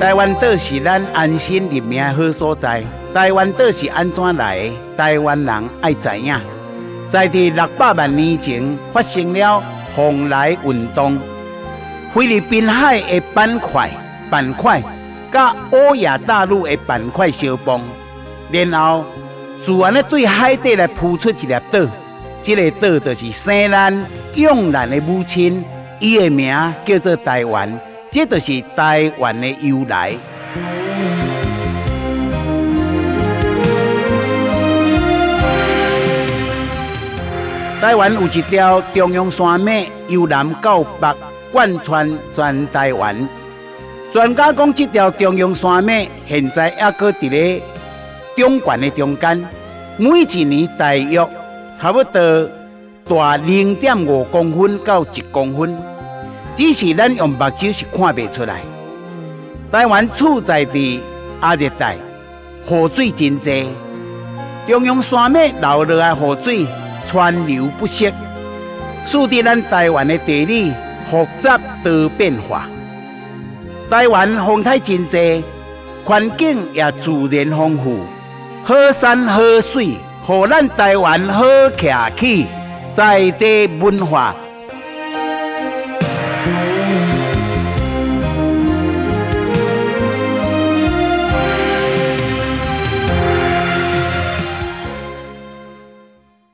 台湾岛是咱安身立命的好所在。台湾岛是安怎来的？台湾人爱知影。在地六百万年前发生了蓬莱运动，菲律宾海的板块、板块，甲欧亚大陆的板块相碰，然后自然的对海底来铺出一粒岛，这个岛就是生咱、养咱的母亲，伊的名叫做台湾，这就是台湾的由来。台湾有一条中央山脉，由南到北贯穿全台湾。专家讲，这条中央山脉现在还搁伫咧中环的中间，每一年大约差不多大零点五公分到一公分，只是咱用目睭是看不出来。台湾处在伫亚热带，雨水真多，中央山脉流落来雨水。川流不息，使得咱台湾的地理复杂多变化。台湾风台真多，环境也自然丰富，好山好水，让咱台湾好徛起在地文化。